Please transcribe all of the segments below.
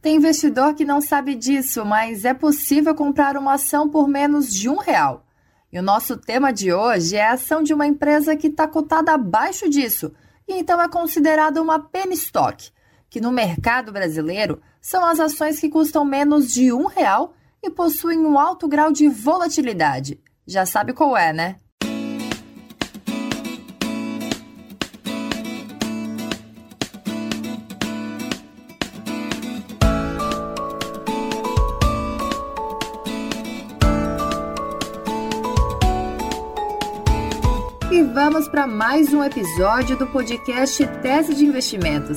Tem investidor que não sabe disso, mas é possível comprar uma ação por menos de um real. E o nosso tema de hoje é a ação de uma empresa que está cotada abaixo disso, e então é considerada uma penny stock, que no mercado brasileiro são as ações que custam menos de um real e possuem um alto grau de volatilidade. Já sabe qual é, né? E vamos para mais um episódio do podcast Tese de Investimentos.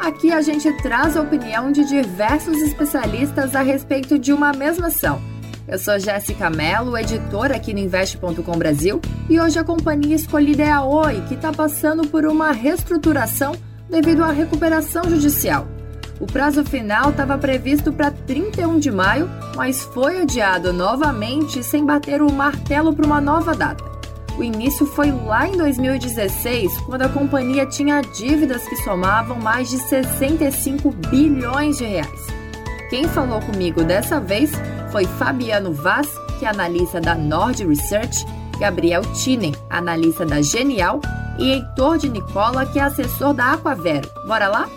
Aqui a gente traz a opinião de diversos especialistas a respeito de uma mesma ação. Eu sou Jéssica Mello, editora aqui no Investe.com Brasil, e hoje a companhia escolhida é a Oi, que está passando por uma reestruturação devido à recuperação judicial. O prazo final estava previsto para 31 de maio, mas foi adiado novamente sem bater o martelo para uma nova data. O início foi lá em 2016, quando a companhia tinha dívidas que somavam mais de 65 bilhões de reais. Quem falou comigo dessa vez foi Fabiano Vaz, que é analista da Nord Research, Gabriel Tinen, analista da Genial, e Heitor de Nicola, que é assessor da Aquavero. Bora lá?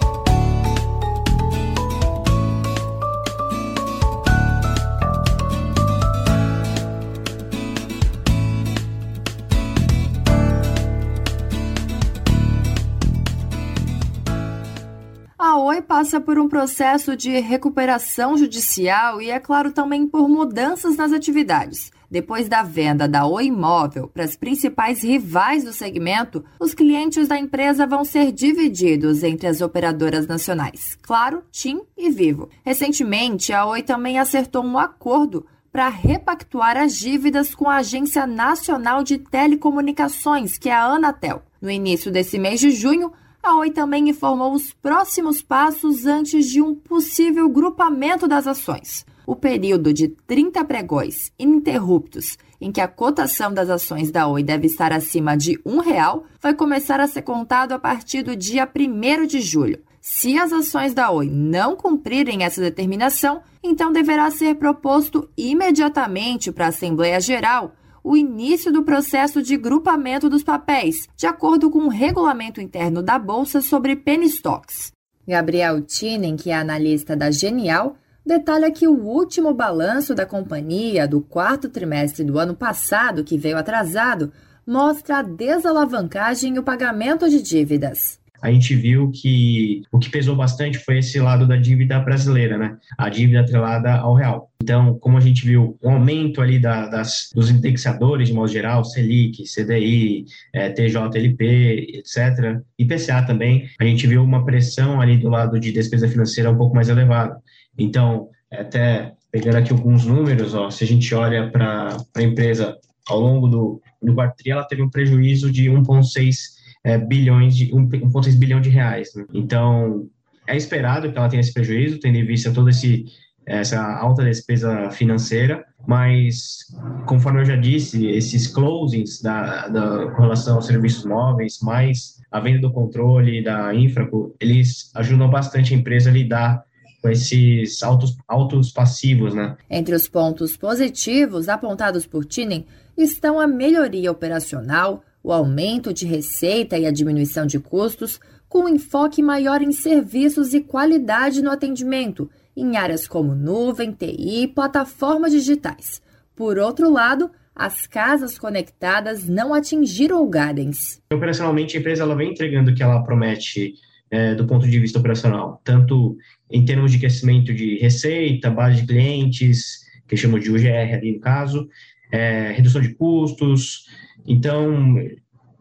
Oi passa por um processo de recuperação judicial e, é claro, também por mudanças nas atividades. Depois da venda da Oi Imóvel para as principais rivais do segmento, os clientes da empresa vão ser divididos entre as operadoras nacionais, Claro, TIM e Vivo. Recentemente, a Oi também acertou um acordo para repactuar as dívidas com a Agência Nacional de Telecomunicações, que é a Anatel. No início desse mês de junho, a Oi também informou os próximos passos antes de um possível grupamento das ações. O período de 30 pregões ininterruptos em que a cotação das ações da Oi deve estar acima de um real vai começar a ser contado a partir do dia 1 de julho. Se as ações da Oi não cumprirem essa determinação, então deverá ser proposto imediatamente para a Assembleia Geral o início do processo de grupamento dos papéis, de acordo com o regulamento interno da Bolsa sobre penny stocks. Gabriel Tinen, que é analista da Genial, detalha que o último balanço da companhia do quarto trimestre do ano passado, que veio atrasado, mostra a desalavancagem e o pagamento de dívidas a gente viu que o que pesou bastante foi esse lado da dívida brasileira, né? A dívida atrelada ao real. Então, como a gente viu, um aumento ali da, das, dos indexadores, de modo geral, Selic, CDI, é, TJLP, etc., IPCA também, a gente viu uma pressão ali do lado de despesa financeira um pouco mais elevada. Então, até pegando aqui alguns números, ó, se a gente olha para a empresa ao longo do, do quarto ela teve um prejuízo de 1,6 é, bilhões de 1,6 bilhão de reais. Né? Então, é esperado que ela tenha esse prejuízo, tendo em vista toda esse, essa alta despesa financeira, mas, conforme eu já disse, esses closings da, da, com relação aos serviços móveis, mais a venda do controle da Infraco, eles ajudam bastante a empresa a lidar com esses altos, altos passivos, né? Entre os pontos positivos apontados por Tinen estão a melhoria operacional, o aumento de receita e a diminuição de custos, com enfoque maior em serviços e qualidade no atendimento, em áreas como nuvem, TI e plataformas digitais. Por outro lado, as casas conectadas não atingiram o guidance. Operacionalmente, a empresa ela vem entregando o que ela promete é, do ponto de vista operacional, tanto em termos de crescimento de receita, base de clientes, que chamamos de UGR ali no caso, é, redução de custos, então,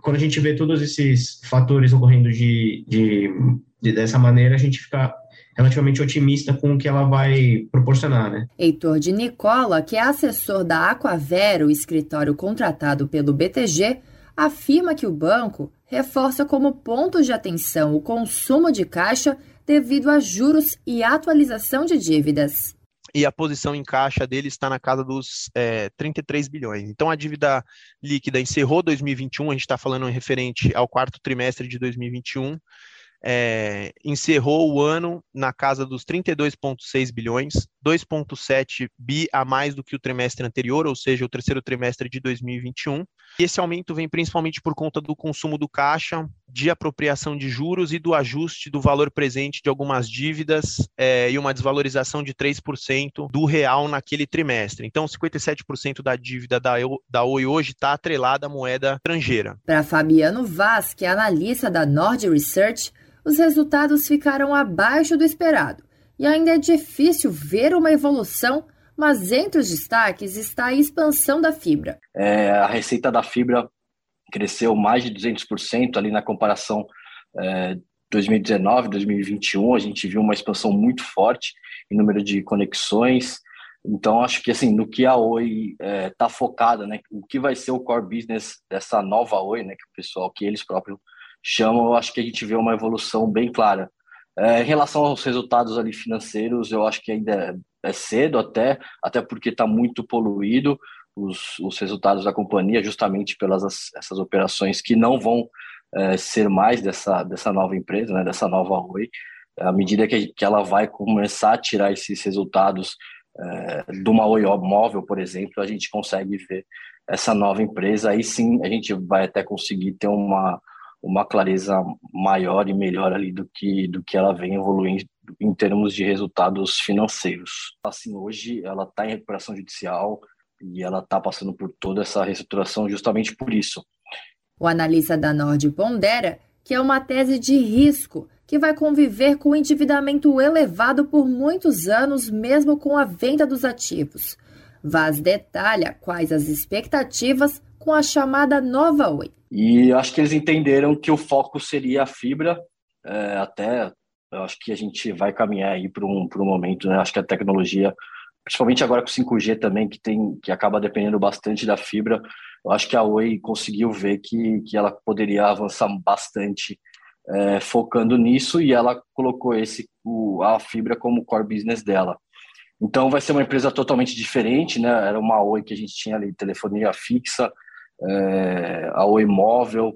quando a gente vê todos esses fatores ocorrendo de, de, de, dessa maneira, a gente fica relativamente otimista com o que ela vai proporcionar, né? Heitor de Nicola, que é assessor da Aquavero, escritório contratado pelo BTG, afirma que o banco reforça como ponto de atenção o consumo de caixa devido a juros e atualização de dívidas e a posição em caixa dele está na casa dos é, 33 bilhões. Então a dívida líquida encerrou 2021, a gente está falando referente ao quarto trimestre de 2021, é, encerrou o ano na casa dos 32,6 bilhões, 2,7 bi a mais do que o trimestre anterior, ou seja, o terceiro trimestre de 2021. E esse aumento vem principalmente por conta do consumo do caixa, de apropriação de juros e do ajuste do valor presente de algumas dívidas é, e uma desvalorização de 3% do real naquele trimestre. Então, 57% da dívida da, da Oi hoje está atrelada à moeda estrangeira. Para Fabiano Vaz, que é analista da Nord Research, os resultados ficaram abaixo do esperado e ainda é difícil ver uma evolução, mas entre os destaques está a expansão da fibra. É, a receita da fibra cresceu mais de 200% ali na comparação é, 2019, 2021, a gente viu uma expansão muito forte em número de conexões. Então, acho que assim, no que a Oi está é, tá focada, né, o que vai ser o core business dessa nova Oi, né, que o pessoal, que eles próprios chamam, eu acho que a gente vê uma evolução bem clara. É, em relação aos resultados ali financeiros, eu acho que ainda é, cedo até, até porque está muito poluído os, os resultados da companhia, justamente pelas essas operações que não vão é, ser mais dessa, dessa nova empresa, né, dessa nova Oi. À medida que, que ela vai começar a tirar esses resultados é, de uma Oi móvel, por exemplo, a gente consegue ver essa nova empresa. Aí sim a gente vai até conseguir ter uma, uma clareza maior e melhor ali do que do que ela vem evoluindo em termos de resultados financeiros. Assim, hoje ela está em recuperação judicial e ela está passando por toda essa reestruturação justamente por isso. O analista da Nord pondera que é uma tese de risco que vai conviver com o endividamento elevado por muitos anos, mesmo com a venda dos ativos. Vaz detalha quais as expectativas com a chamada nova Oi. E acho que eles entenderam que o foco seria a fibra, é, até eu acho que a gente vai caminhar aí para um, um momento, né? Acho que a tecnologia, principalmente agora com 5G também, que tem que acaba dependendo bastante da fibra, eu acho que a Oi conseguiu ver que, que ela poderia avançar bastante é, focando nisso e ela colocou esse o, a fibra como core business dela. Então vai ser uma empresa totalmente diferente, né? Era uma Oi que a gente tinha ali telefonia fixa, é, a Oi Móvel,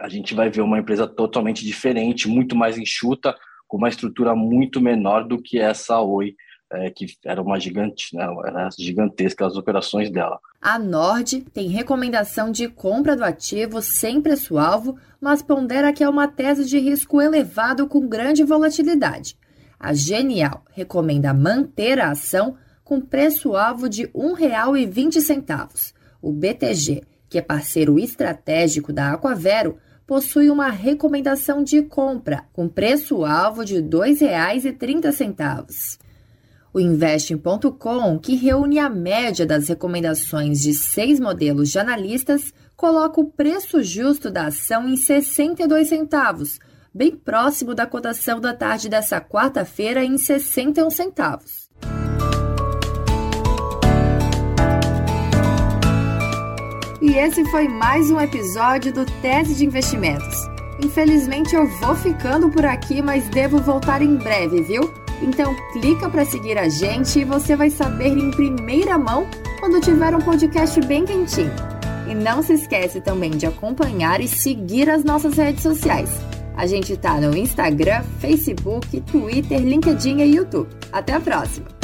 a gente vai ver uma empresa totalmente diferente, muito mais enxuta, com uma estrutura muito menor do que essa Oi, é, que era uma gigante, né, era gigantesca as operações dela. A Nord tem recomendação de compra do ativo sem preço-alvo, mas pondera que é uma tese de risco elevado com grande volatilidade. A Genial recomenda manter a ação com preço-alvo de R$ 1,20. O BTG que é parceiro estratégico da Aquavero, possui uma recomendação de compra com preço-alvo de R$ 2,30. O Investing.com, que reúne a média das recomendações de seis modelos de analistas, coloca o preço justo da ação em 62 centavos, bem próximo da cotação da tarde dessa quarta-feira em 61 centavos. E esse foi mais um episódio do Tese de Investimentos. Infelizmente eu vou ficando por aqui, mas devo voltar em breve, viu? Então clica para seguir a gente e você vai saber em primeira mão quando tiver um podcast bem quentinho. E não se esquece também de acompanhar e seguir as nossas redes sociais. A gente tá no Instagram, Facebook, Twitter, LinkedIn e YouTube. Até a próxima!